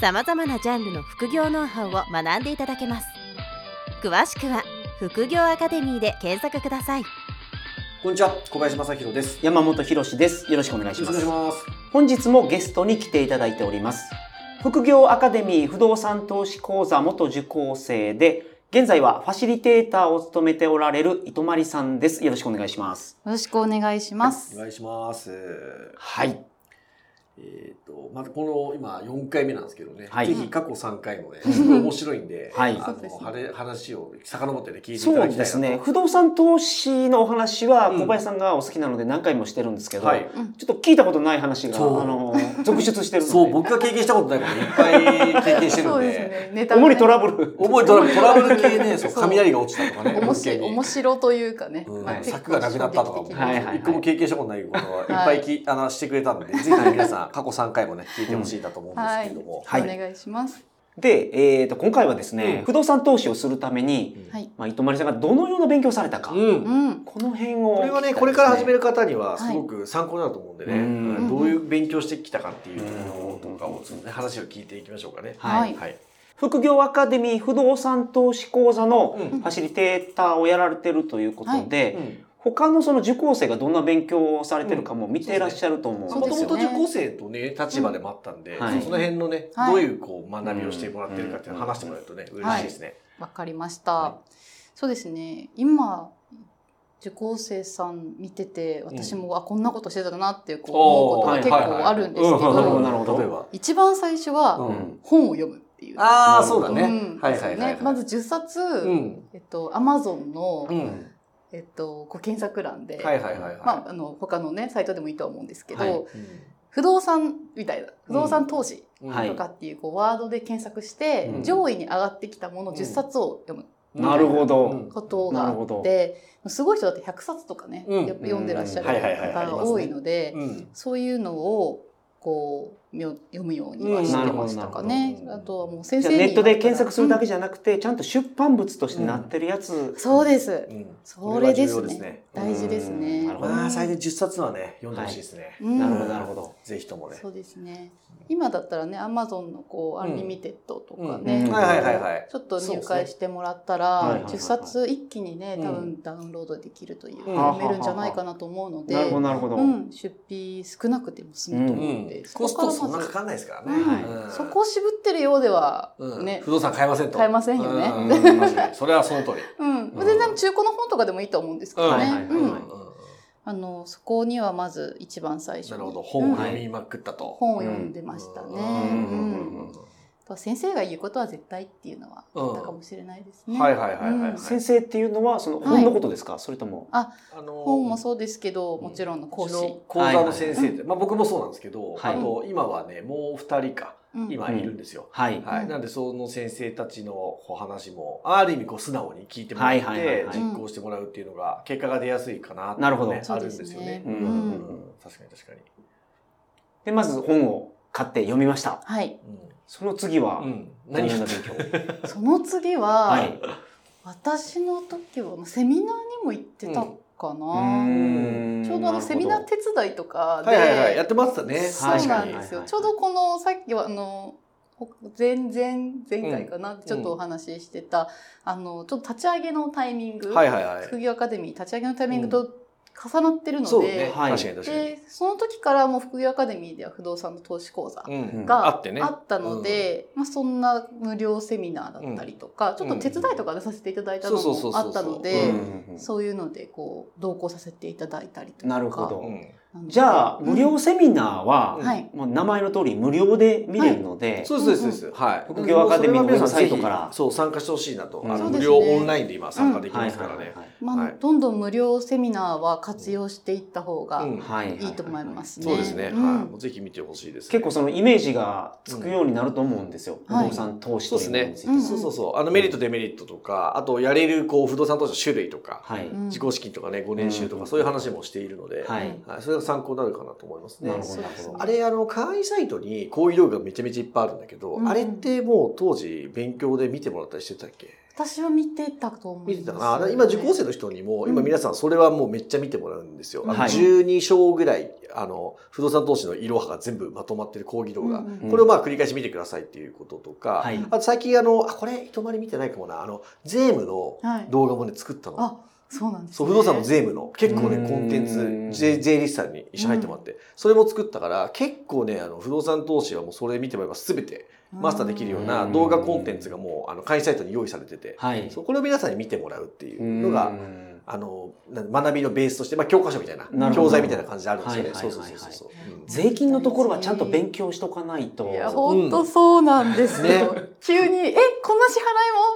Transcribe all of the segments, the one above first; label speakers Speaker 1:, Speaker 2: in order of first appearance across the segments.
Speaker 1: さまざまなジャンルの副業ノウハウを学んでいただけます詳しくは副業アカデミーで検索ください
Speaker 2: こんにちは、小林正弘です。
Speaker 3: 山本博史です。よろしくお願いし
Speaker 2: よろしく
Speaker 3: ます。
Speaker 2: お願いします。
Speaker 3: 本日もゲストに来ていただいております。副業アカデミー不動産投資講座元受講生で、現在はファシリテーターを務めておられる糸まりさんです。よろしくお願いします。
Speaker 4: よろしくお願いします。
Speaker 2: お願いします。
Speaker 3: はい。
Speaker 2: えっ、と、まずこの今4回目なんですけどね、
Speaker 3: はい。
Speaker 2: ぜひ過去3回もね、すごい面白いんで、
Speaker 3: はい。
Speaker 2: あ
Speaker 4: そうですね
Speaker 2: の、はれ話を遡ってね、聞いていた
Speaker 3: そう
Speaker 2: だきたいなと。
Speaker 3: ですね。不動産投資のお話は
Speaker 2: うん。
Speaker 3: 小林さんがお好きなので何回もしてるんですけど、
Speaker 2: はい。
Speaker 3: ちょっと聞いたことない話が、あの、続出してるので。
Speaker 2: そう、僕が経験したことないこといっぱい経験してるんで、
Speaker 4: そうですね。
Speaker 3: 主にトラブル。
Speaker 2: 重いトラブル、トラブル系ね、そう、雷が落ちたとかね、
Speaker 4: 面白面白というかね。
Speaker 2: うん。
Speaker 4: まあ結構
Speaker 2: 柵がなくなったとかも、
Speaker 4: 衝撃的な
Speaker 3: はいはい。はい
Speaker 2: 一個も経験したことないことはいっぱいき、あのしてくれたんで、ぜひね皆さん過去3回もね、聞いてほしいなと思うんですけれども。
Speaker 3: はい
Speaker 4: お願いします。
Speaker 3: で、えっ、と、今回はですね、
Speaker 2: うん
Speaker 3: 不動産投資をするために、
Speaker 4: はい。
Speaker 3: まあ、糸まりさんがどのような勉強をされたか、
Speaker 2: うん。
Speaker 4: うん。
Speaker 3: この辺を
Speaker 2: これはね、これから始める方にはすごく参考になると思うんでね、
Speaker 3: うん
Speaker 2: うんどういう勉強してきたかっていうのとかを、ね、話を聞いていきましょうかね。
Speaker 3: はい
Speaker 2: はい。
Speaker 3: 副業アカデミー不動産投資講座の
Speaker 2: うん
Speaker 3: ファシリテーターをやられてるということで、
Speaker 2: うん
Speaker 3: 他のその受講生がどんな勉強をされてるかも見ていらっしゃると思うんですよね。
Speaker 2: もと受講生とね、立場でもあったんで、
Speaker 3: はい
Speaker 2: その辺のね、
Speaker 4: はい。
Speaker 2: どういうこう学びをしてもらってるかっていうのを話してもらうとね、嬉しいですね。
Speaker 4: わかりました。
Speaker 2: は
Speaker 4: そうですね。今、受講生さん見てて、私も、あ、こんなことしてたなっていうこう思うことが結構あるんですけ
Speaker 2: うん。
Speaker 3: なるほど
Speaker 4: ど、
Speaker 3: なるほど
Speaker 2: 例えば。
Speaker 4: 一番最初は
Speaker 2: うん。
Speaker 4: 本を読むっていう。
Speaker 2: ああ、そうだね。
Speaker 4: うん。
Speaker 2: はいはいはいはい。
Speaker 4: ねまず10冊、
Speaker 2: うん。
Speaker 4: えっと、アマゾンの、
Speaker 2: うん。
Speaker 4: えっと、こう検索欄で、他のね、サイトでもいいとは思うんですけど、
Speaker 3: はい。
Speaker 2: うん。
Speaker 4: 不動産みたいな、不動産投資
Speaker 3: はい
Speaker 4: とかっていうこうワードで検索して、
Speaker 3: うん。
Speaker 4: 上位に上がってきたもの10冊を読む。
Speaker 3: なるほど。
Speaker 2: うん
Speaker 4: ことがあって、すごい人だって100冊とかね、
Speaker 2: うん。
Speaker 4: 読んでらっしゃる方が多いので、
Speaker 2: うん。
Speaker 4: そういうのをこう読むようにはしてましたかね。あとはもう先生
Speaker 3: ネットで検索するだけ
Speaker 4: じ
Speaker 3: じゃなくて、ちゃんと出版物としてなってるやつ。
Speaker 4: そうです。
Speaker 2: うん。
Speaker 4: それですね。大事です
Speaker 3: うん。
Speaker 4: ね。
Speaker 2: まあ、最低10冊はね、読んでほしいですね。
Speaker 4: うん
Speaker 3: なるほど、なるほど。
Speaker 2: ぜひともね。
Speaker 4: そうですね。今だったらね、アマゾンのこう、アンリミテッドとか
Speaker 3: うん。
Speaker 4: ね、
Speaker 3: うん。
Speaker 2: はいはいはいはい。
Speaker 4: ちょっと入会してもらったら、
Speaker 3: はいはい
Speaker 4: 10冊一気にね、
Speaker 2: うん。
Speaker 4: 多分ダウンロードできるという、
Speaker 2: うん。
Speaker 4: 読めるんじゃないかなと思うので、
Speaker 3: なるほど、なるほど。
Speaker 4: うん、出費少なくても済むと思うので、
Speaker 2: コストそんなかかんないですからね。
Speaker 4: そこを渋ってるようでは、
Speaker 2: うん。
Speaker 4: ね、
Speaker 2: 不動産買えませんと。
Speaker 4: 買えませんよね。
Speaker 2: それはその通り。
Speaker 4: うん、全然中古の本とかでもいいと思うんですけどね。あの、そこにはまず一番最初に。
Speaker 2: なるほど。本を読みまくったと。
Speaker 4: 本を読んでましたね。
Speaker 2: うん
Speaker 4: とは先生が言うことは絶対っていうのはあったかもしれないですね。
Speaker 2: はいはいはいはいはい。
Speaker 3: 先生っていうのは、その本のことですか、それとも。
Speaker 2: あの
Speaker 4: 本もそうですけど、もちろんの講師。
Speaker 2: 講座の先生って、まあ僕もそうなんですけど、
Speaker 3: はい
Speaker 2: あと今はね、もう二人か、
Speaker 4: うん
Speaker 2: 今いるんですよ。
Speaker 3: はい。
Speaker 2: はい。
Speaker 4: うん
Speaker 2: なんでその先生たちのお話も、ある意味こう素直に聞いてもらっ
Speaker 3: はいはいはいはい
Speaker 2: て、実行してもらうっていうのが、結果が出やすいかなって
Speaker 3: なるほど
Speaker 2: ねあるんですよね。
Speaker 3: うん
Speaker 2: うんうん確かに確かに。
Speaker 3: で、まず本を買って読みました。
Speaker 4: はい。
Speaker 3: その次は、
Speaker 2: うん。何が
Speaker 3: ような勉強
Speaker 4: その次は、
Speaker 3: はい。
Speaker 4: 私の時はセミナーにも行ってたかな。
Speaker 3: ん
Speaker 4: ちょうどあのセミナー手伝いとかで、
Speaker 2: はいはいはい。やってましたね。
Speaker 4: そう。なんですよ。
Speaker 3: はい
Speaker 4: ちょうどこのさっきはあのほ前前前回かな、ちょっとお話ししてた、あのちょっと立ち上げのタイミング、
Speaker 2: はいはいはい。
Speaker 4: 副業アカデミー立ち上げのタイミングと重なってるので。
Speaker 3: はい。
Speaker 4: でその時からもう副業アカデミーでは不動産の投資講座
Speaker 2: うん。
Speaker 4: が
Speaker 2: あってね。
Speaker 4: あったので、まあ、そんな無料セミナーだったりとか、ちょっと手伝いとかでさせていただいたのもあったの
Speaker 2: う
Speaker 4: で
Speaker 2: ん。
Speaker 4: そういうのでこう同行させていただいたりとか。
Speaker 3: なるほど。
Speaker 2: うん
Speaker 3: じゃあ、無料セミナーは、
Speaker 2: うん
Speaker 4: はい。
Speaker 3: まあ、名前の通り無料で見れるので、
Speaker 2: そうです、そうです、そうです。はい。
Speaker 3: 副業アカデミーのウェブサイトから
Speaker 2: そう、参加してほしいなと。無料オンラインで今参加できますからね。
Speaker 4: どんどん無料セミナーは活用していった方が
Speaker 3: い。
Speaker 4: いいと思いますね。
Speaker 2: そうですね。
Speaker 4: うん
Speaker 2: はい。もうぜひ見てほしいですね。
Speaker 3: 結構そのイメージがつくようになると思うんですよ。
Speaker 4: はい
Speaker 3: 不動産投資という
Speaker 2: そうですね
Speaker 3: ものについては。
Speaker 4: うん
Speaker 2: そうそうそう。あの、メリット、デメリットとか、あと、やれる、こう、不動産投資の種類とか、
Speaker 3: はい。
Speaker 4: うん
Speaker 2: 自己資金とかね、5年収と
Speaker 3: うん
Speaker 2: か、そういう話もしているので、
Speaker 3: はい。
Speaker 2: はい。それが参考になるかなと思いますね。あれ、あの、会員サイトに講義動画がめちゃめちゃいっぱいあるんだけど、
Speaker 4: うん
Speaker 2: あれってもう当時勉強で見てもらったりしてたっけ？
Speaker 4: 私は見てたと思います。
Speaker 2: 見てたかな？今受講生の人にも、
Speaker 4: うん
Speaker 2: 今皆さんそれはもうめっちゃ見てもらうんですよ。あの
Speaker 3: はい
Speaker 2: 12章ぐらい、あの、不動産投資のいろはが全部まとまってる講義動画。
Speaker 4: うんうん
Speaker 2: これをまあ繰り返し見てくださいっていうこととか、
Speaker 3: はい
Speaker 2: あと最近あの、あ、これ、糸まり見てないかもな、あの、税務の
Speaker 4: はい。
Speaker 2: 動画もね、作ったの。
Speaker 4: あ、そうなんです、ね。
Speaker 2: 不動産の税務の、結構ね、
Speaker 3: うん。
Speaker 2: コンテンツ、税税理士さんに一緒に入ってもらって、それも作ったから、結構ね、あの、不動産投資はもうそれ見てもらえば全てマスターできるような
Speaker 3: うん。
Speaker 2: 動画コンテンツがもう、あの、会員サイトに用意されてて、
Speaker 3: はい。
Speaker 2: そうこれを皆さんに見てもらうっていうのが、
Speaker 3: うん
Speaker 2: あの、学びのベースとして、まあ、教科書みたいな、教材みたいな感じであるんですよね。
Speaker 3: はい
Speaker 2: そう
Speaker 3: はいはいはい
Speaker 2: そうそうそう。うん
Speaker 3: 税金のところはちゃんと勉強しとかないと。
Speaker 4: いや、
Speaker 2: ほ
Speaker 4: 本当そうなんですよ。
Speaker 2: ね
Speaker 4: 急に、え、こんな支払い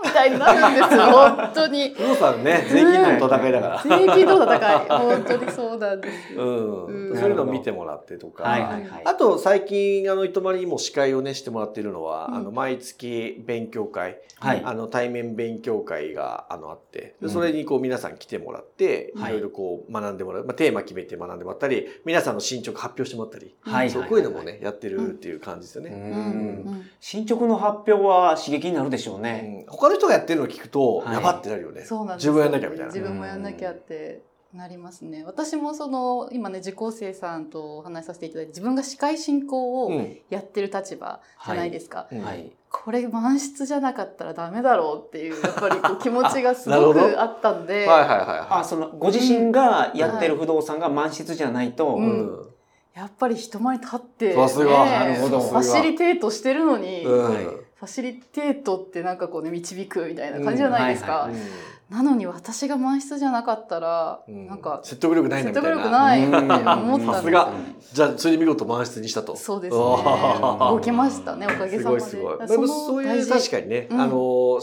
Speaker 4: も？みたいになるんですよ、本当に。
Speaker 2: 不動産ね、税金の戦いだから。
Speaker 4: 税金と戦い。本当にそうなんですよ。
Speaker 2: うん。
Speaker 4: うん
Speaker 2: そういうのを見てもらってとか。
Speaker 3: はいはいはい。
Speaker 2: あと最近あの糸まりにも司会をねしてもらっているのは、
Speaker 4: うん
Speaker 2: あの毎月勉強会、
Speaker 3: はい
Speaker 2: あの対面勉強会があのあってそれにこう皆さん来てもらって、
Speaker 3: はい
Speaker 2: いろいろこう学んでもらう、まあ、テーマ決めて学んでもらったり皆さんの進捗発表してもらったり、
Speaker 3: はい
Speaker 2: そうこういうのもねやってるっていう感じですよ
Speaker 3: う
Speaker 2: ね。
Speaker 4: うん
Speaker 3: ん。進捗の発表は刺激になるでしょう
Speaker 2: う
Speaker 3: ね。
Speaker 2: ん他の人がやってるのを聞くと、
Speaker 3: はい
Speaker 2: やばってなるよね。
Speaker 4: そうなんです
Speaker 2: 自分やんなきゃみたいな。
Speaker 4: 自分もやんなきゃってなりますね。私もその今ね受講生さんとお話しさせていただいて自分が司会進行を
Speaker 2: うん
Speaker 4: やってる立場じゃないですか。
Speaker 2: うん
Speaker 3: はい。
Speaker 4: これ満室じゃなかったらダメだろうっていうやっぱりこう 気持ちがすごくあったんで、
Speaker 2: はいはいはいは
Speaker 3: あ、その、ご自身がやってる不動産が満室じゃないと、
Speaker 2: い。
Speaker 4: うん。
Speaker 2: うん。
Speaker 4: やっぱり人前に立って、
Speaker 2: さすが。
Speaker 3: なるほど。
Speaker 4: ファシリテートしてるのに、
Speaker 2: うん。
Speaker 3: はい
Speaker 4: ファシリテートってなんかこうね導くみたいな感じじゃないですか。なのに私が満室じゃなかったら、
Speaker 2: うん
Speaker 4: なんか
Speaker 2: 説得力ないなみたいな。
Speaker 4: 説得力ないって思ったんです
Speaker 2: さすがじゃあそれで見事満室にしたと。
Speaker 4: そうですね。動きましたね、おかげ
Speaker 2: す
Speaker 4: さまで。
Speaker 2: ごいすごい。そういう確かにね、
Speaker 4: うん
Speaker 2: あの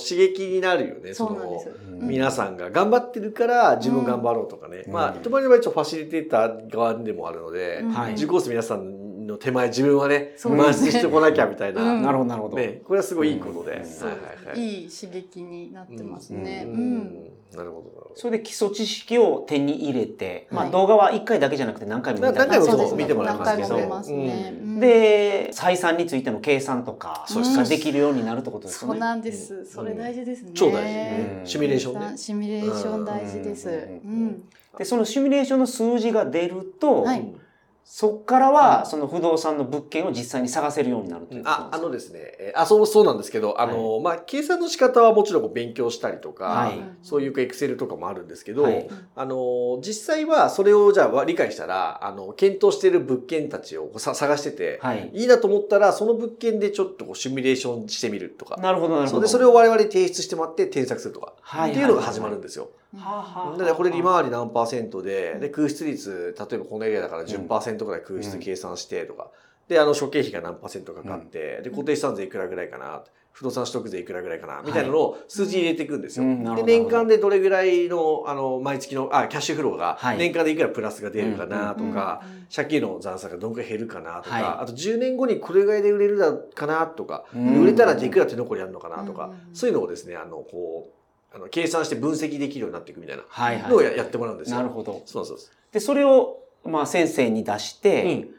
Speaker 2: 刺激になるよね。
Speaker 4: そうなんです。
Speaker 2: の
Speaker 3: うん
Speaker 2: 皆さんが頑張ってるから自分頑張ろうとかね。
Speaker 3: うん
Speaker 2: まあ糸まりの場合一応ファシリテーター側でもあるので、受講生皆さんの手前自分はね満室してこなきゃみたいな。
Speaker 4: うん
Speaker 3: なるほど、なるほど。
Speaker 2: ね、これはすごいいいことで。
Speaker 3: うん
Speaker 2: はいはいはい。
Speaker 4: いい刺激になってますね。
Speaker 2: う
Speaker 4: うんん。
Speaker 2: なるほどなるほど。
Speaker 3: それで基礎知識を手に入れて、ま
Speaker 4: はい
Speaker 3: あ動画は1回だけじゃなくて何回も見
Speaker 2: 何回も見てもらいますけど
Speaker 4: 何回も見ますね。
Speaker 2: う
Speaker 4: うん
Speaker 3: で、採算についての計算とか
Speaker 2: そう
Speaker 3: ができるようになるってことですよね。
Speaker 4: そうなんです。それ大事ですね。
Speaker 2: 超大事
Speaker 3: うん
Speaker 2: シミュレーションね。
Speaker 4: シミュレーション大事です。
Speaker 3: う
Speaker 4: うんん。
Speaker 3: で、そのシミュレーションの数字が出ると、
Speaker 4: はい
Speaker 2: うん
Speaker 3: そこからはその不動産の物件を実際に探せるようになるっていうこと
Speaker 2: あ、あのですね、えーあ、そう、そうなんですけど、あの、まあ、計算の仕方はもちろん勉強したりとか、
Speaker 3: はい。
Speaker 2: そういうエクセルとかもあるんですけど、
Speaker 3: はい。
Speaker 2: あの、実際はそれをじゃあ理解したら、あの、検討している物件たちをさ探してて、
Speaker 3: はい。
Speaker 2: いいなと思ったら、その物件でちょっとこうシミュレーションしてみるとか、
Speaker 3: なるほど、なるほど。
Speaker 2: それでそれを我々に提出してもらって添削するとか、
Speaker 3: はい。
Speaker 2: っていうのが始まるんですよ。
Speaker 3: はあはあはあ。
Speaker 2: でこれ利回り何パーセントで、で、空室率、例えばこのエリアだから10%ぐらい空室計算してとか、で、あの、諸経費が何パーセントかかって、で、固定資産税いくらぐらいかな、不動産取得税いくらぐらいかな、みたいなのを数字入れていくんですよ。で、
Speaker 3: ど。
Speaker 2: 年間でどれぐらいの、あの、毎月の、あ、キャッシュフローが
Speaker 3: はい、
Speaker 2: 年間でいくらプラスが出るかなと
Speaker 4: うん
Speaker 2: か、借金の残差がどんくらい減るかなと
Speaker 3: はい。
Speaker 2: か、あと10年後にこれぐらいで売れるだかなとか、
Speaker 3: うん。
Speaker 2: 売れたらいくら手残りあるのかなとか
Speaker 4: うん、
Speaker 2: そういうのをですね、あの、こう、あの計算して分析できるようになっていくみたいな。のをややってもらうんですよ。
Speaker 3: なるほど。
Speaker 2: そうそうそう。
Speaker 3: で、それを、まあ先生に出して、
Speaker 2: うん。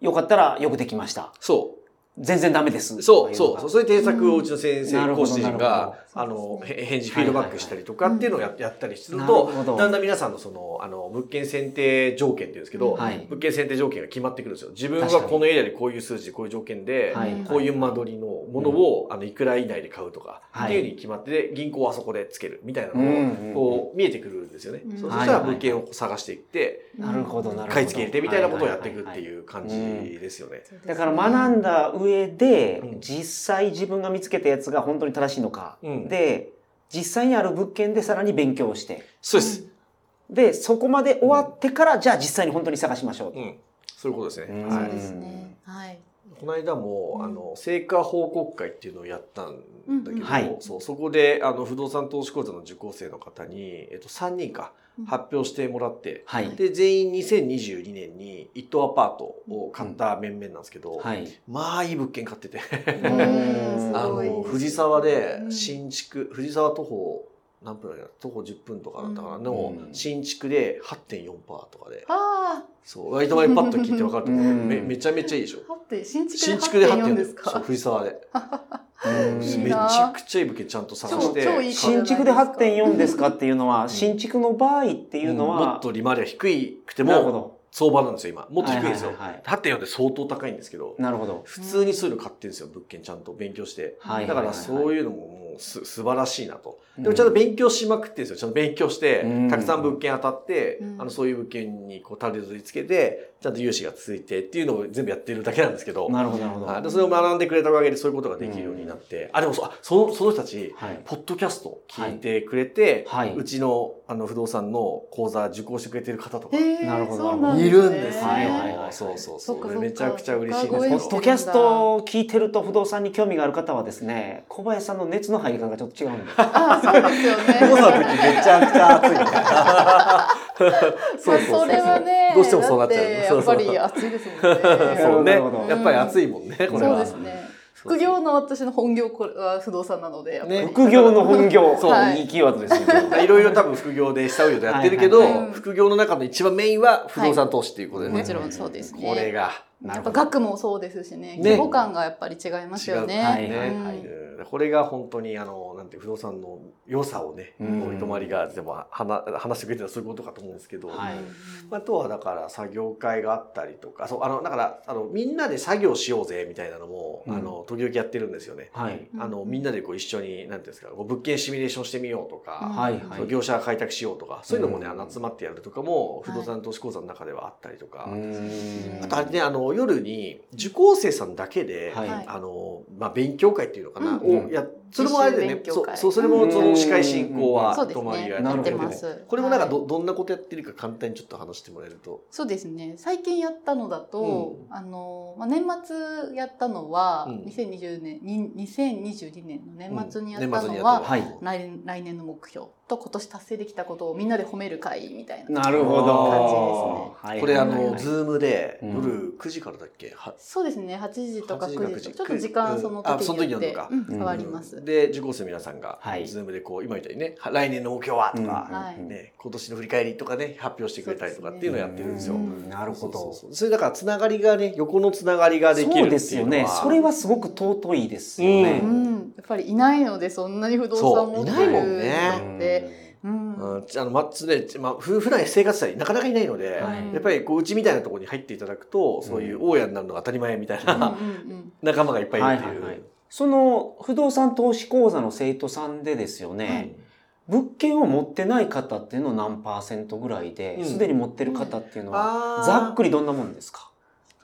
Speaker 3: よかったらよくできました。
Speaker 2: そ
Speaker 3: 全然ダメです。
Speaker 2: う。そう、そう。そういう添削をうちの先生、講師陣が、あの、
Speaker 4: なるほど
Speaker 2: へ返事、フィードバックしたりとかっていうのをややったりする
Speaker 3: な
Speaker 2: とだんだん皆さんのその、あの、物件選定条件っていうんですけど、
Speaker 3: はい。
Speaker 2: 物件選定条件が決まってくるんですよ。自分はこのエリアでこういう数字でこういう条件で、
Speaker 3: はい
Speaker 2: こういう間取りのものを、あの、いくら以内で買うとか、
Speaker 3: はい。
Speaker 2: っていうふうに決まってて、銀行はそこでつけるみたいなのを、こう、見えてくるんですよね。
Speaker 4: うん。
Speaker 2: そうそしたら物件を探していって、
Speaker 3: なるほど、なるほど。
Speaker 2: 買い付け入れてみたいなことをやっていくっていう感じですよね。
Speaker 3: だから学んだ上で、
Speaker 2: うん。
Speaker 3: 実際自分が見つけたやつが本当に正しいのか、
Speaker 2: うん
Speaker 3: で、実際にある物件でさらに勉強して、
Speaker 2: そうです。
Speaker 3: で、そこまで終わってから、じゃあ実際に本当に探しましょうと。
Speaker 2: うん。そういうことですね。
Speaker 3: うん
Speaker 2: はい
Speaker 4: そうですね。はい。
Speaker 2: この間も、
Speaker 4: うん
Speaker 2: あの成果報告会っていうのをやったんだけど、
Speaker 4: うん。うん
Speaker 3: はい。
Speaker 2: そうそこであの不動産投資講座の受講生の方に、えっと、3人か
Speaker 4: うん。
Speaker 2: 発表してもらって、
Speaker 3: はい。
Speaker 2: で全員2022年に一棟アパートを買った面々なんですけど、
Speaker 3: はい。
Speaker 2: まあいい物件買ってて。
Speaker 4: うん。
Speaker 2: あの藤沢で
Speaker 4: うん。
Speaker 2: 新築藤沢徒歩何分だっけな徒歩10分とかだったかな、
Speaker 4: うん。
Speaker 2: の
Speaker 3: うん。
Speaker 2: 新築で8.4%とかで。
Speaker 4: あ
Speaker 2: そう。割と前パッと聞いて分かると思う、
Speaker 3: うん。
Speaker 2: めめちゃめちゃいいでしょ。
Speaker 4: 新
Speaker 2: 新
Speaker 4: 築で
Speaker 2: 築で8.4
Speaker 4: 8.4
Speaker 2: で
Speaker 4: ですすか？
Speaker 2: そう藤沢で。めち
Speaker 4: な
Speaker 2: ゃくちゃいい物件ちゃんと探して
Speaker 3: 新築で8.4ですかっていうのは、新築の場合っていうの
Speaker 2: うんも
Speaker 3: は
Speaker 2: っ、と利回りが低いくても
Speaker 3: なるほど。
Speaker 2: 相場なんですよ今。もっと低いんですよ、
Speaker 3: はいはいはい
Speaker 2: 8.4って相当高いんですけど
Speaker 3: なるほど。
Speaker 2: 普通にそういうの買ってるんですよ物件ちゃんと。勉強して。
Speaker 3: はい
Speaker 2: だからそう
Speaker 3: う。
Speaker 2: いうのももうす素晴らしいなと。
Speaker 3: うん。
Speaker 2: でもちゃんと勉強しまくってるんですよ。ちゃんと勉強して
Speaker 3: うん。
Speaker 2: たくさん物件当たって
Speaker 4: うん。
Speaker 2: あのそういう物件にこうたどり着けてちゃんと融資が続いてっていうのを全部やってるだけなんですけど。
Speaker 3: なるほど、なるほど。
Speaker 2: はい。でそれを学んでくれたおかげでそういうことができるようになってあでもそあそのその人たち
Speaker 3: はい。
Speaker 2: ポッドキャスト聞いてくれて、
Speaker 3: はい。
Speaker 2: うちのあの不動産の講座受講してくれてる方とか。
Speaker 3: なるほど。
Speaker 4: そうなんですね。
Speaker 2: るんですよ。
Speaker 3: はいはいはい。
Speaker 2: そうそうそう。めちゃくちゃ嬉しいです。
Speaker 3: ポッドキャストを聞いてると不動産に興味がある方はですね、小林さんの熱の入り方がちょっと違うんで。
Speaker 4: ああ、そうですよね。
Speaker 2: めちゃくちゃ熱いみたいな。
Speaker 4: まあそれはね、
Speaker 2: どうしてもそうなっちゃう
Speaker 4: だってやっぱり暑いですもんね。
Speaker 2: そうね
Speaker 3: なるほど。
Speaker 2: やっぱり熱いもんね、これ
Speaker 4: そう
Speaker 2: は。
Speaker 4: ですね。副業の私の本業これは不動産なので、
Speaker 3: 副業の本業。
Speaker 2: そう
Speaker 3: いいキーワードですね。
Speaker 2: いろいろ多分副業で下請けとやってるけど、
Speaker 3: はい
Speaker 4: はいはい
Speaker 2: 副業の中の一番メインは不動産投資っていうことでね。
Speaker 4: もちろんそうですね。
Speaker 2: これが。
Speaker 4: やっぱ。額もそうですしね、
Speaker 2: ね
Speaker 4: 規模感がやっぱり違いますよね。
Speaker 3: はい
Speaker 2: はいうんこれが本当にあのなんて不動産の良さをね、
Speaker 3: うん。
Speaker 2: こう糸まりがでも話話してくれてるのはそういうことかと思うんですけど、
Speaker 3: はい。
Speaker 2: あとはだから作業会があったりとかそうあのだからあのみんなで作業しようぜみたいなのも、
Speaker 3: うん。
Speaker 2: あの時々やってるんですよね。
Speaker 3: はい。
Speaker 2: あのみんなでこう一緒になんていうんですかこう物件シミュレーションしてみようとか、
Speaker 4: うん。
Speaker 3: はいはい。
Speaker 2: 業者開拓しようとかそういうのもね、
Speaker 3: うん
Speaker 2: あの集まってやるとかも不動産投資講座の中ではあったりとか、
Speaker 3: うーん。
Speaker 2: あとあれねあの夜に受講生さんだけで、
Speaker 3: はい。
Speaker 4: はい。
Speaker 2: あのまあ、勉強会っていうのかな、
Speaker 3: うん
Speaker 2: をやっそれもあれでね。そう
Speaker 4: 実習勉強会
Speaker 2: そうそれもその司会進行
Speaker 3: うん
Speaker 2: は
Speaker 4: そうです
Speaker 2: 泊まり
Speaker 4: ね。
Speaker 2: がやってて
Speaker 3: なるほど
Speaker 4: ます。
Speaker 2: これもなんかど,、
Speaker 4: はい。
Speaker 2: どんなことやってるか簡単にちょっと話してもらえると。
Speaker 4: そうですね。最近やったのだと、あの、まあ、年末やったのは、
Speaker 2: うん。
Speaker 4: 2020年、に2022年の年末にやったのは、
Speaker 2: やった
Speaker 3: は。い。
Speaker 4: 来年来年の目標と今年達成できたことをみんなで褒める会みたいな。
Speaker 3: なるほど。
Speaker 2: 感じですね
Speaker 3: はい。
Speaker 2: これあのズームで
Speaker 3: うん。
Speaker 2: 夜9時からだっけ、は
Speaker 4: そうですね。8時とか
Speaker 2: 8時か
Speaker 4: 9
Speaker 2: 9時
Speaker 4: 時とちょっと時間その
Speaker 2: 時
Speaker 4: 時によって変わります。
Speaker 2: で受講生の皆さんが、
Speaker 3: はい。
Speaker 2: ズームでこう今みたいにねは来年の目標はとか、
Speaker 4: はい。
Speaker 2: ね、今年の振り返りとかね発表してくれたりとかっていうのをやってるんですよ。
Speaker 3: うんなるほ
Speaker 2: そう
Speaker 3: ど。
Speaker 2: そうそう。それだからつながりがね横のつながりができるっていうのは。
Speaker 3: そうですよね。それはすごく尊いですよね。
Speaker 4: う。ん、やっぱりいないのでそんなに不動産持って
Speaker 2: そういないも
Speaker 4: る
Speaker 2: んね。
Speaker 4: のって、うん。
Speaker 2: うん、あのまあねまあ、ふ普段生活者になかなかいないので、
Speaker 3: はい。
Speaker 2: やっぱりこううちみたいなところに入っていただくとそういう大家になるのが当たり前みたいな、仲間がいっぱいいるっていう。
Speaker 3: はいはいはいその不動産投資講座の生徒さんでですよね、物件を持ってない方っていうのは何パーセントぐらいで
Speaker 2: うん。
Speaker 3: すで、に持ってる方っていうのは、ざっくりどんなもんですか？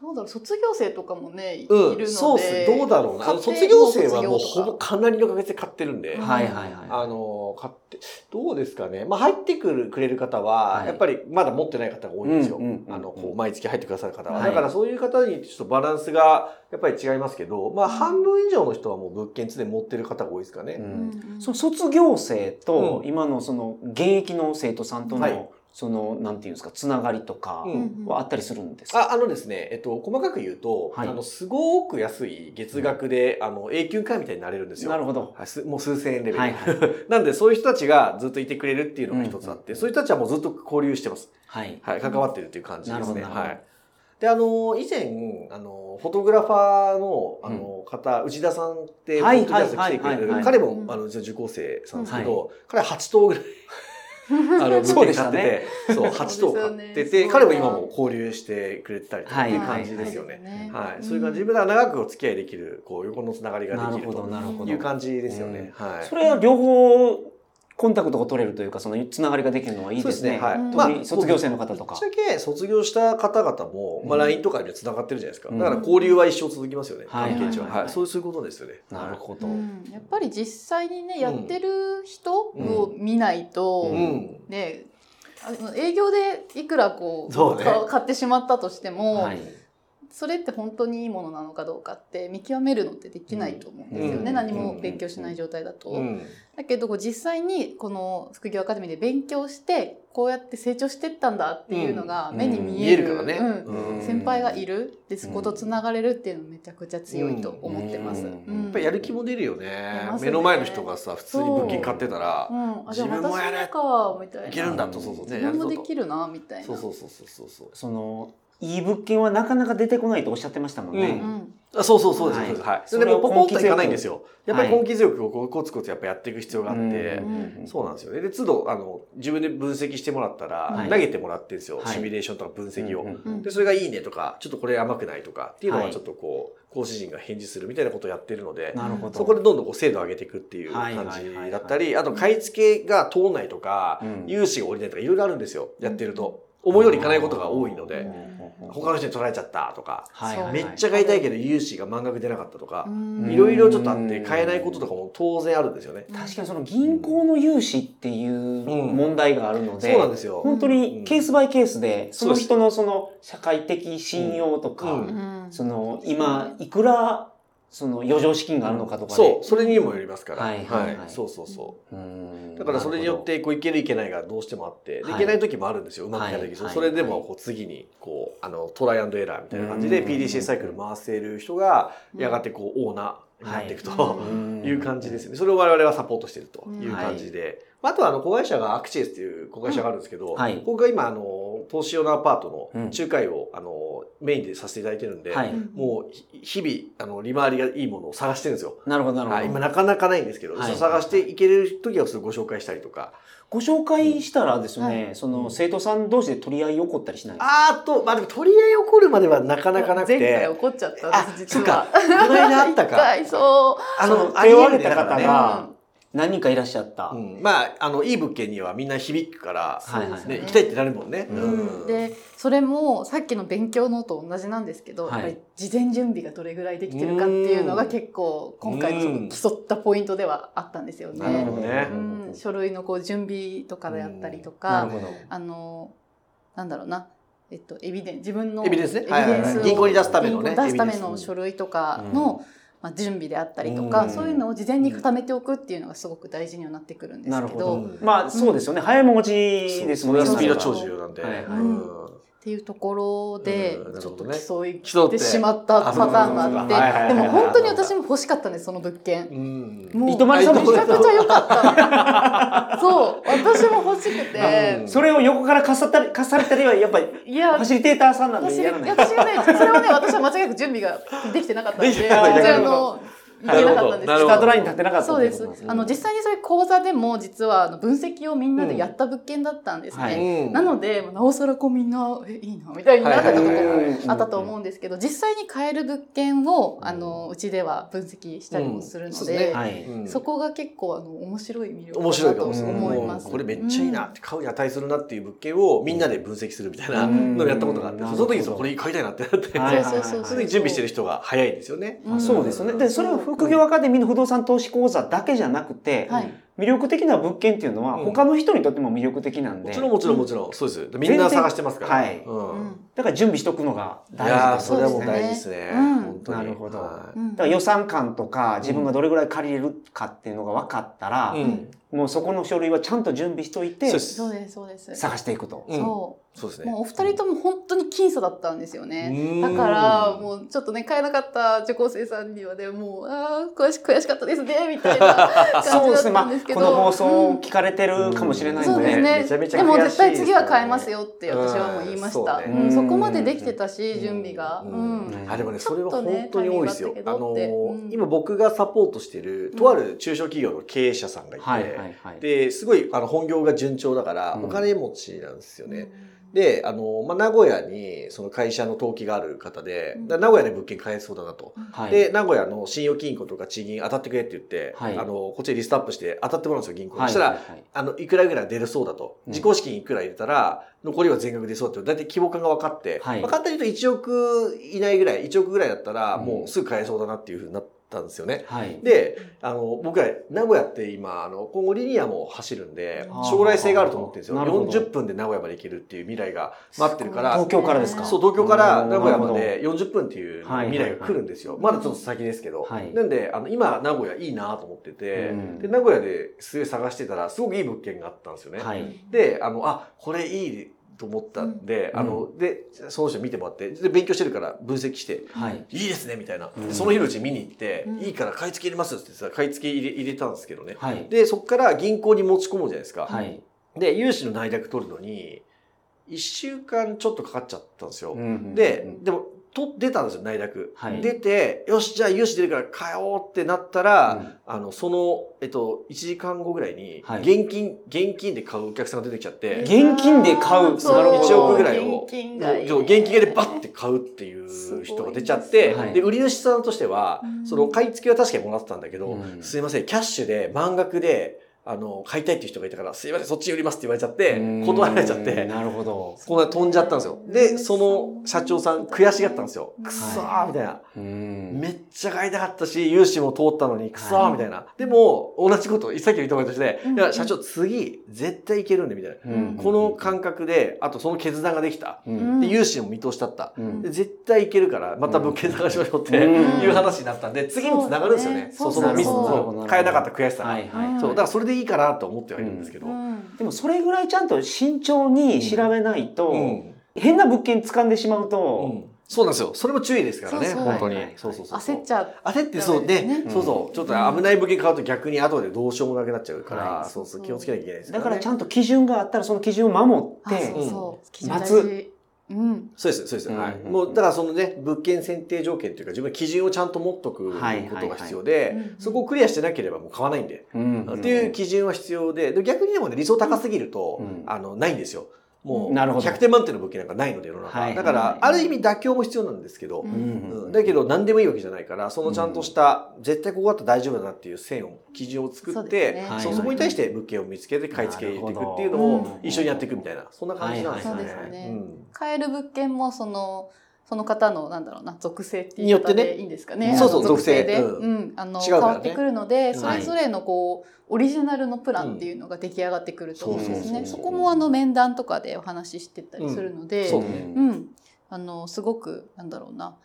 Speaker 4: どうだろう卒業生とかもね、いる
Speaker 2: うん、
Speaker 4: ので
Speaker 2: そうっす。どうだろうな。卒業生はもうほぼか。なりの確率で買ってるんで、
Speaker 4: うん。
Speaker 3: はいはいはい。
Speaker 2: あの買ってどうですかね、まあ、入ってくるくれる方は、
Speaker 3: はい。
Speaker 2: やっぱりまだ持ってない方が多いんですよ、
Speaker 3: うんうんうん
Speaker 2: あのこう毎月入ってくださる方は、
Speaker 3: はい。
Speaker 2: だからそういう方にちょっとバランスがやっぱり違いますけど、まあ、半分以上の人はもう物件常に持ってる方が多いですかね。
Speaker 3: うん。
Speaker 4: うん。うん
Speaker 3: その卒業生と
Speaker 2: うん
Speaker 3: 今のその現役の生徒さんとの、
Speaker 2: はい
Speaker 3: そのなんていうんですかつながりとか
Speaker 2: うん
Speaker 3: はあったりするんですか、
Speaker 2: ああのですね、えっと、細かく言うと、
Speaker 3: はい。
Speaker 2: あのすごく安い月額で、あの永久会みたいになれるんですよ。
Speaker 3: なるほど。
Speaker 2: はい、すもう数千円レベル、
Speaker 3: はいはい。
Speaker 2: なんでそういう人たちがずっといてくれるっていうのが一つあって、
Speaker 3: うん
Speaker 2: そういう人たちはもうずっと交流してます。
Speaker 3: はい。
Speaker 2: はい、関わってるっていう感じですね。はい。で、あの、以前、あの、フォトグラファーの、あの、方、内田さんって、来てくれる彼も
Speaker 4: う、ん。
Speaker 2: あの、受講生さんですけ
Speaker 3: は
Speaker 2: ど、彼は8頭ぐらい、あの、
Speaker 3: そうでした
Speaker 2: 物件買って
Speaker 3: ね
Speaker 2: て、そう、8頭買ってて、彼も今も交流してくれてたりとかっていう
Speaker 3: はい
Speaker 2: 感じですよね。
Speaker 4: ね
Speaker 2: はい。そういう感じで、だから長くお付き合いできる、こう、横のつながりができると。いう感じですよね。はい。
Speaker 3: それは両方コンタクトが取れるというかそのつながりができるのはいいですね。
Speaker 2: そうですねはい
Speaker 3: 特
Speaker 2: まあ
Speaker 3: に卒業生の方とか
Speaker 2: ぶっち。ゃけ卒業した方々も、まあ、
Speaker 3: うん
Speaker 2: LINE とかには繋がってるじゃないですか。
Speaker 3: うん
Speaker 2: だから交流は一生続きますよね。
Speaker 3: はい
Speaker 2: 関係値は。
Speaker 3: はいはい
Speaker 2: はい。そういうそういうことですよね。
Speaker 3: なるほど。
Speaker 4: うんやっぱり実際にねやってる人を見ないと、
Speaker 3: う
Speaker 2: うん。
Speaker 4: ねあの営業でいくらこう買ってしまったとしても、
Speaker 3: はい。
Speaker 4: それって本当にいいものなのかどうかって見極めるのってできないと思うんですよね、
Speaker 2: うん。
Speaker 4: 何も勉強しない状態だと。
Speaker 2: うん。
Speaker 4: だけどこう実際にこの副業アカデミーで勉強してこうやって成長してったんだっていうのが目に見える,、
Speaker 2: 見えるからね。
Speaker 4: 先輩がいる。でそことつながれるっていうのめちゃくちゃ強いと思ってます。
Speaker 2: やっぱりやる気も出るよね。
Speaker 4: ね。
Speaker 2: 目の前の人がさ普通に物件買ってたら自分もやれ。
Speaker 4: みたいな。い
Speaker 2: けるんだとそうそう。ね
Speaker 4: 自分もできるなみたいな。
Speaker 2: そうそうそうそうそうそう。
Speaker 3: その、いい物件はなかなか出てこないとおっしゃってましたもんね。
Speaker 4: うん
Speaker 2: あそうそうそうです、
Speaker 3: はい
Speaker 2: はい。でもポといかないんですよ。やっぱり
Speaker 3: はい
Speaker 2: 根気強くこうコツコツやっぱやっていく必要があって、
Speaker 3: うん
Speaker 2: そうなんですよね。で、都度、あの、自分で分析してもらったら、
Speaker 3: はい
Speaker 2: 投げてもらってるんですよ。
Speaker 3: はい
Speaker 2: シミュレーションとか分析を。で、それがいいねとか、ちょっとこれ甘くないとかっていうの
Speaker 3: は
Speaker 2: はいちょっとこう、講師陣が返事するみたいなことをやってるので、
Speaker 3: なるほど。
Speaker 2: そこでどんどんこう精度を上げていくっていう
Speaker 3: はい
Speaker 2: 感じだったり、あと買い付けが通んないとか、
Speaker 3: うん
Speaker 2: 融資が下りないとかいろいろあるんですよ。やってると。思い通りいかないことが多いので、他の人に取られちゃったとか、めっちゃ買いたいけど融資が満額出なかったとか
Speaker 4: う、ん。
Speaker 2: いろいろちょっとあって買えないこととかも当然あるんですよね。
Speaker 3: 確かにその銀行の融資っていう問題があるので、
Speaker 2: そうなんですよ。
Speaker 3: 本当にケースバイケースで、その人のその社会的信用とか、その今いくらその余剰資金があるのかとかで、
Speaker 2: そう、それにもよりますから。
Speaker 3: はいはいはい。
Speaker 2: そうそうそう。
Speaker 3: うん。
Speaker 2: だからそれによってこういけるいけないがどうしてもあって、
Speaker 3: い。
Speaker 2: いけない時もあるんですよ。うまくいかない時、
Speaker 3: はい。
Speaker 2: それでもこう次にこうあのトライアンドエラーみたいな感じで
Speaker 3: うん。
Speaker 2: PDCA サイクル回せる人がやがてこうオーナーになっていくと、
Speaker 4: はい。
Speaker 2: いう感じですね。それを我々はサポートしているという感じで。あとはあの子会社がアクチエスっていう子会社があるんですけど、
Speaker 3: うんはい。
Speaker 2: 僕が今あの投資用のアパート
Speaker 3: うん。
Speaker 2: の仲介をあのメインでさせていただいてるんで、
Speaker 3: はい。
Speaker 2: もうひ日々あの利回りがいいものを探してるんですよ。
Speaker 3: なるほどなるほど、
Speaker 2: はい、今なかなかないんですけど、
Speaker 3: はい。
Speaker 2: 探していける時はそれご紹介したりとか。
Speaker 3: ご紹介したらですね、
Speaker 4: は
Speaker 3: その生徒さん同士で取り合い起こったりしない？ですか
Speaker 2: あーと、まあでも取り合い起こるまではなかなかなく
Speaker 4: 前回
Speaker 2: て、
Speaker 4: 怒っちゃったんです実
Speaker 2: そっか。
Speaker 4: は。
Speaker 2: この間あったか。
Speaker 4: 一回そう。
Speaker 2: あ
Speaker 3: その
Speaker 2: ありえ
Speaker 3: 手を挙げた方が何人かいらっしゃった、
Speaker 2: うん、まあ、あの、いい物件にはみんな響くから、
Speaker 3: はいはい
Speaker 2: ね、行きたいってなるもんね。
Speaker 3: うん。
Speaker 2: うん。
Speaker 4: でそれもさっきの勉強のと同じなんですけど、
Speaker 3: はい。
Speaker 4: やっぱり事前準備がどれぐらいできてるかっていうのが結構今回の競ったポイントではあったんですよ
Speaker 2: なる
Speaker 4: ね。
Speaker 2: ほどね。
Speaker 4: うん、書類のこう準備とかであったりと
Speaker 3: な
Speaker 4: かあのなんだろうな。えっと、エビデン自分の
Speaker 2: エビデンスね。銀行に出すためのね
Speaker 4: 銀行に出すための書類とかの、まあ、準備であったりとか、
Speaker 2: うん。
Speaker 4: そういうのを事前に固めておくっていうのがすごく大事にはなってくるんですけど。
Speaker 3: ど、
Speaker 2: うん
Speaker 3: まあそうですよね、早いもん勝ちですもんね
Speaker 2: スピード超重要なんで。
Speaker 3: はい
Speaker 4: っていうところでちょっと競い
Speaker 2: 競って
Speaker 4: てしまったパターンがあって。でも本当に私も欲しかったんですその物件。
Speaker 2: うん。
Speaker 4: もう
Speaker 3: 糸満さんも
Speaker 4: めちゃくちゃ良かった。そう私も欲しくて。
Speaker 2: うん。
Speaker 3: それを横からかさったりかされたりはやっぱり
Speaker 4: いや
Speaker 3: ファシリテーターさんなんで
Speaker 4: 私はねそれはね私は間違いなく準備ができてなかったんであのなかったんです。
Speaker 2: なるほど。
Speaker 3: スタートラインに立ってなかった
Speaker 4: そうです。あの実際にそういう講座でも実はあの分析をみんなでやった物件だったんですね、なので、なおさらこうみんな、え、いいな、みたいになったことも
Speaker 2: はいはいはい
Speaker 3: はい
Speaker 4: あったと思うんですけど、実際に買える物件を、あの、うちでは分析したりもするので
Speaker 2: そうですね、
Speaker 3: はい。
Speaker 2: うん。
Speaker 4: そこが結構、あの、面白い魅力
Speaker 2: 面白い
Speaker 4: だと。思い。ます。
Speaker 2: これめっちゃいいな。って、買うに値するなっていう物件をみんなで分析するみたいな
Speaker 3: うん。
Speaker 2: のをやったことがあって、
Speaker 3: うん
Speaker 2: その時にこれ買いたいなってなって、
Speaker 3: はい
Speaker 4: そうそうそう
Speaker 2: それで準備してる人が早いですよね。
Speaker 4: うん。
Speaker 3: そうですよね。で、それは副業アカデミーの不動産投資講座だけじゃなくて、
Speaker 4: はい。
Speaker 3: 魅力的な物件っていうのは
Speaker 2: うん。
Speaker 3: 他の人にとっても魅力的なんで、
Speaker 2: もちろんもちろんもちろん、そうです。みんな探してますから。
Speaker 3: はい。
Speaker 2: うん。
Speaker 4: うん。
Speaker 3: だから準備しとくのが
Speaker 2: い
Speaker 3: 大事
Speaker 2: それはもう大事ですね。
Speaker 4: うん
Speaker 2: 本当に。
Speaker 3: なるほど。
Speaker 2: はい。
Speaker 4: うん。
Speaker 3: だから予算感とか自分がどれぐらい借りれるかっていうのが分かったら、
Speaker 2: うん。
Speaker 3: もうそこの書類はちゃんと準備しといて
Speaker 2: そうです。
Speaker 4: そうです、そうです。
Speaker 3: 探していくと。
Speaker 2: う。ん
Speaker 4: そ
Speaker 2: そうです
Speaker 4: う。も
Speaker 2: ね。
Speaker 4: うお二人とも本当に僅差だったんですよね。
Speaker 2: うん
Speaker 4: だから、もうちょっとね、買えなかった受講生さんにはね、もう、ああ、悔し悔しかったですね、みたいな感じ
Speaker 3: そう
Speaker 4: だっ
Speaker 3: ですね。まあ、
Speaker 4: たんですけど。
Speaker 3: この放送
Speaker 4: うん
Speaker 3: を聞かれてるかもしれないので、
Speaker 4: そうですね。
Speaker 2: めちゃめちゃ
Speaker 4: でも
Speaker 2: 悔しい
Speaker 4: 絶対次は
Speaker 2: ですよね
Speaker 4: 変えますよって私はもう言いました。
Speaker 2: うん
Speaker 3: そうね
Speaker 4: うんそこまでできてたし、準備が。
Speaker 2: あでもねそれは本当に多いですよ。あの今僕がサポートしてるとある中小企業の経営者さんがいて。ですごいあの本業が順調だから
Speaker 3: うん
Speaker 2: お金持ちなんですよね。であの、まあ、名古屋にその会社の登記がある方で、名古屋で物件買えそうだなと。
Speaker 3: はい、
Speaker 2: で、名古屋の信用金庫とか地銀当たってくれって言って、
Speaker 3: はい。
Speaker 2: あの、こっちでリストアップして当たってもらうんですよ、銀行に。
Speaker 3: はい。
Speaker 2: そしたら、
Speaker 3: はい。はい
Speaker 2: あの、いくらぐらい出るそうだと。
Speaker 3: うん。
Speaker 2: 自己資金いくら入れたら、残りは全額出そうって、だいたい規模感が分かって、
Speaker 3: はい。
Speaker 2: まあ、簡単に言うと1億以内ぐらい、1億ぐらいだったら、
Speaker 3: うん
Speaker 2: もうすぐ買えそうだなっていうふうになったったんですよね。
Speaker 3: はい。
Speaker 2: で、あの、僕ら、名古屋って今、あの、今後リニアも走るんで将来性があると思ってるんですよ。
Speaker 3: なるほど
Speaker 2: 40分で名古屋まで行けるっていう未来が待ってるから、
Speaker 3: 東京からですか？
Speaker 2: そう、東京から名古屋ま
Speaker 3: な
Speaker 2: で40分っていう
Speaker 3: はい
Speaker 2: 未来が来るんですよ。まだちょっと先ですけど。
Speaker 3: はい
Speaker 2: なんで、あの、今、名古屋いいなと思ってて、
Speaker 3: うん
Speaker 2: で、名古屋ですごい探してたら、すごくいい物件があったんですよね。
Speaker 3: はい。
Speaker 2: で、あの、あ、これいいと思ったんで、
Speaker 3: うん
Speaker 2: あの、で、その人見てもらって、で、勉強してるから分析して、
Speaker 3: はい。
Speaker 2: いいですね、みたいな。その日のうちに見に行って、
Speaker 4: うん
Speaker 2: いいから買い付け入れますってさ、買い付け入れ入れたんですけどね。
Speaker 3: はい。
Speaker 2: で、そこから銀行に持ち込むじゃないですか。
Speaker 3: はい。
Speaker 2: で、融資の内諾取るのに、1週間ちょっとかかっちゃったんですよ。
Speaker 3: うん
Speaker 2: で、でも、と、出たんですよ、内諾。
Speaker 3: はい
Speaker 2: 出て、よし、じゃあ融資出るから買おうってなったら、
Speaker 3: うん
Speaker 2: あの、その、えっと、1時間後ぐらいに、
Speaker 3: はい
Speaker 2: 現金、現金で買うお客さんが出てきちゃって、
Speaker 3: 現金で買う。なるほど。
Speaker 2: 1億ぐらいを
Speaker 4: 現金がいい
Speaker 2: そう現金でバッて買うっていう人が出ちゃって、で、売り主さんとしては、
Speaker 4: うん
Speaker 2: その買い付けは確かにもらってたんだけど、
Speaker 3: うん
Speaker 2: すいません、キャッシュで満額で、あの、買いたいっていう人がいたから、すいません、そっち売りますって言われちゃって、断られちゃって、
Speaker 3: なるほど。
Speaker 2: こんな飛んじゃったんですよ。で、その社長さん悔しがったんですよ。くそーみたいな。
Speaker 3: うん
Speaker 2: めっちゃ買いたかったし、融資も通ったのに、くそーみたいな。でも、同じこと、さっきの言ったこととして、
Speaker 4: うん
Speaker 2: いや、社長、次、絶対いけるんで、みたいな。
Speaker 3: うん
Speaker 2: この感覚で、あとその決断ができた。
Speaker 3: うん
Speaker 2: で、融資も見通しだった。絶対いけるから、また物件探しましょうって
Speaker 3: うん
Speaker 2: いう話になったんで、次に繋がるんですよね。
Speaker 4: そ
Speaker 2: そうう、そのミス、買えなかった悔しさが。
Speaker 3: はいはい。
Speaker 2: そう、だからそれでいいかなと思ってはいるんですけど。
Speaker 4: うん。
Speaker 3: でもそれぐらいちゃんと慎重に調べないと、
Speaker 2: うん。
Speaker 3: 変な物件掴んでしまう
Speaker 2: う
Speaker 3: と、
Speaker 2: ん。そうなんですよ。それも注意ですからね、
Speaker 4: そうそう。
Speaker 2: 本当に。
Speaker 3: はい。はい。
Speaker 2: そうそう。そう。
Speaker 4: 焦っちゃう。
Speaker 2: 焦ってそうで、
Speaker 4: ね。
Speaker 2: そうそう、ちょっと危ない物件買うと逆に後でどうしようもなくなっちゃうから、
Speaker 3: はい。
Speaker 2: そうそう、気をつけなきゃいけないです
Speaker 3: だからちゃ
Speaker 2: ん
Speaker 3: んと基準があったらその基準を守っ
Speaker 4: あ
Speaker 3: て、
Speaker 4: そうそう。基準大
Speaker 3: 待つ。
Speaker 4: 事うん。
Speaker 2: そうです、そうです。
Speaker 3: うん
Speaker 2: はい。もう、だからそのね、物件選定条件というか、自分の基準をちゃんと持っとくことが必要
Speaker 4: はい
Speaker 2: で
Speaker 4: うん、
Speaker 2: そこをクリアしてなければもう買わないんで。
Speaker 3: うん
Speaker 2: っていう基準は必要で、で逆にでもね、理想高すぎると、
Speaker 3: うん
Speaker 2: あの、ないんですよ。もう、
Speaker 3: なるほど。
Speaker 2: 100点満点の物件なんかないので、世の中。
Speaker 3: はい。
Speaker 2: だから、ある意味妥協も必要なんですけど、
Speaker 4: うん。
Speaker 2: うん。だけど何でもいいわけじゃないから、そのちゃんとした、絶対ここだったら大丈夫だなっていう線を、基準を作って、そうそこに対して物件を見つけて買い付け入れていくっていうのを一緒にやっていくみたいな、そんな感じなんですよね。
Speaker 4: そうですね。
Speaker 2: うん。
Speaker 4: 買える物件もそのその方のなんだろうな属性っていう
Speaker 2: によってね。
Speaker 4: でいいんですかね。
Speaker 2: そうそう
Speaker 4: 属性で、うん、あの変わってくるので、
Speaker 2: ん。
Speaker 4: それぞれのこうオリジナルのプランっていうのが出来上がってくると思うんですね。
Speaker 2: そ
Speaker 4: こもあの面談とかでお話ししてたりするので、
Speaker 2: う
Speaker 3: ん、
Speaker 4: あのすごくなんだろうな。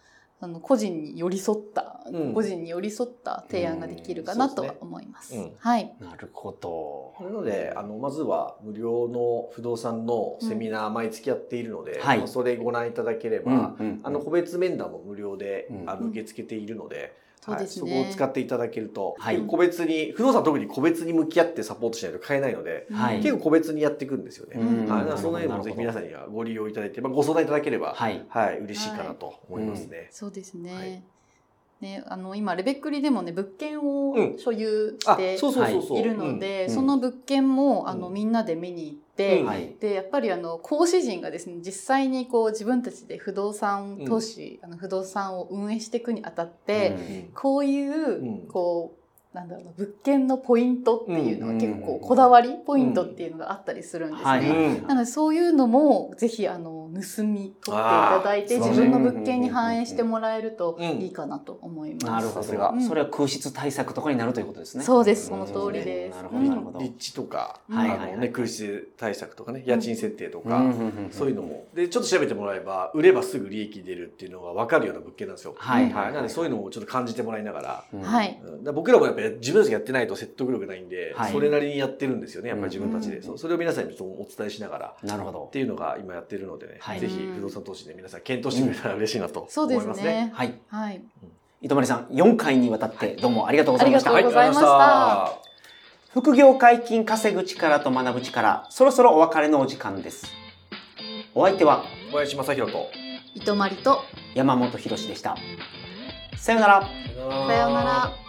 Speaker 4: あの個人に寄り添った、
Speaker 2: うん。
Speaker 4: 個人に寄り添った提案ができるかなとは思います。
Speaker 2: うんそうですね。
Speaker 4: はい。
Speaker 3: なるほど。
Speaker 2: なので、あの、まずは無料の不動産のセミナー毎月やっているので、
Speaker 3: はい。
Speaker 2: まあそれご覧いただければ、
Speaker 3: うんうん。
Speaker 2: あの、個別面談も無料で、
Speaker 3: うん。
Speaker 2: あの受け付けているので、
Speaker 4: そうですね。
Speaker 2: はい、そこを使っていただけると、
Speaker 3: はい。
Speaker 2: 個別に、不動産特に個別に向き合ってサポートしないと買えないので、
Speaker 3: はい。
Speaker 2: 結構個別にやっていくんですよね。
Speaker 3: うん。
Speaker 2: はい、だからその辺もぜひ皆さんにはご利用いただいて、まあ、ご相談いただければ、
Speaker 3: はい。
Speaker 2: はい、嬉しいかなと思いますね。
Speaker 4: そうですね。
Speaker 2: はい。
Speaker 4: ね、あの今レベックリでもね物件を
Speaker 2: うん。
Speaker 4: 所有し
Speaker 2: あ
Speaker 4: て。いるので、
Speaker 3: うん。
Speaker 4: その物件もあの、
Speaker 2: うん。
Speaker 4: みんなで見に行って、
Speaker 2: うん
Speaker 3: はい。
Speaker 4: でやっぱりあの講師陣がですね実際にこう自分たちで不動産投資、あの不動産を運営していくにあたって、
Speaker 2: うん。
Speaker 4: こういう、
Speaker 2: うん。
Speaker 4: こうなんだろうな物件のポイントっていうのが
Speaker 3: うん
Speaker 4: 結構こだわりポイントっていうのがあったりするんですね。なのでそういうのもぜひあの盗み取っていただいて自分の物件に反映してもらえると
Speaker 2: うん
Speaker 4: いいかなと思います。
Speaker 3: なるほ
Speaker 2: さすが
Speaker 3: ど。それは空室対策とかになるということですね。
Speaker 4: そうです、そ
Speaker 3: ん
Speaker 4: の通りです。
Speaker 3: なるほど、なるほど。
Speaker 2: 立地とか、
Speaker 3: はいはいはい
Speaker 2: あのね、空室対策とかね、家賃設定とか、そういうのも。で、ちょっと調べてもらえば、売ればすぐ利益出るっていうのが分かるような物件なんですよ。
Speaker 3: はい
Speaker 2: はい。なので、そういうのもちょっと感じてもらいながら、
Speaker 3: うん
Speaker 4: はい。
Speaker 2: 僕らもやっぱり自分たちがやってないと説得力ないんで、
Speaker 3: はい
Speaker 2: それなりにやってるんですよね、やっぱり自分たちで。
Speaker 4: うん
Speaker 2: そうそれを皆さんにちょっとお伝えしながら、
Speaker 3: なるほど
Speaker 2: っ。ていうのが今やってるのでね、
Speaker 3: はい
Speaker 2: ぜひ不動産投資で皆さん検討してくれたら嬉しいなと
Speaker 4: そうで
Speaker 2: 思いますすね。
Speaker 4: ね。
Speaker 3: はい。
Speaker 4: はい。
Speaker 3: 糸丸さん、4回にわたってどうもありがとうございました。
Speaker 4: ありがとうございました
Speaker 2: は
Speaker 3: 副業解禁稼ぐ力と学ぶ力、そろそろお別れのお時間です。お相手は
Speaker 2: 小林正宏と。
Speaker 4: 糸まりと
Speaker 3: 山本博史でした。さようなら。
Speaker 4: さようなら。